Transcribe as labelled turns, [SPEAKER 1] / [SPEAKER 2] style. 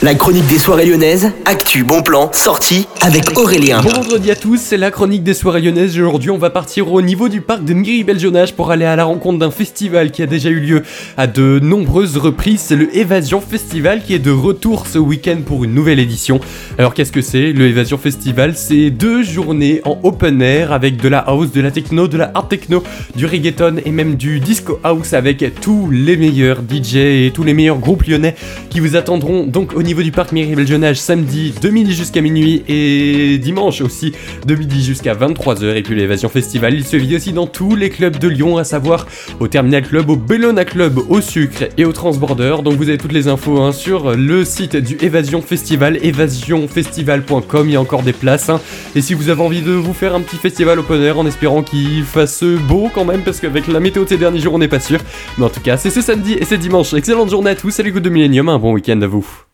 [SPEAKER 1] La chronique des soirées lyonnaises, actu, bon plan, sortie avec Aurélien.
[SPEAKER 2] Bon vendredi à tous, c'est la chronique des soirées lyonnaises. Aujourd'hui, on va partir au niveau du parc de Miribel-Jonage pour aller à la rencontre d'un festival qui a déjà eu lieu à de nombreuses reprises. C'est le Évasion Festival qui est de retour ce week-end pour une nouvelle édition. Alors, qu'est-ce que c'est Le Évasion Festival, c'est deux journées en open air avec de la house, de la techno, de la art techno, du reggaeton et même du disco house avec tous les meilleurs DJ et tous les meilleurs groupes lyonnais qui vous attendront donc au niveau du parc Miribel-Jonage samedi de midi jusqu'à minuit et dimanche aussi de midi jusqu'à 23h. Et puis l'évasion festival, il se vit aussi dans tous les clubs de Lyon, à savoir au Terminal Club, au Bellona Club, au Sucre et au Transborder. Donc vous avez toutes les infos hein, sur le site du Évasion Festival, évasionfestival.com. Il y a encore des places. hein. Et si vous avez envie de vous faire un petit festival open air en espérant qu'il fasse beau quand même, parce qu'avec la météo de ces derniers jours, on n'est pas sûr. Mais en tout cas, c'est ce samedi et c'est dimanche. Excellente journée à tous. Salut Good de Millennium. Un bon week-end à vous.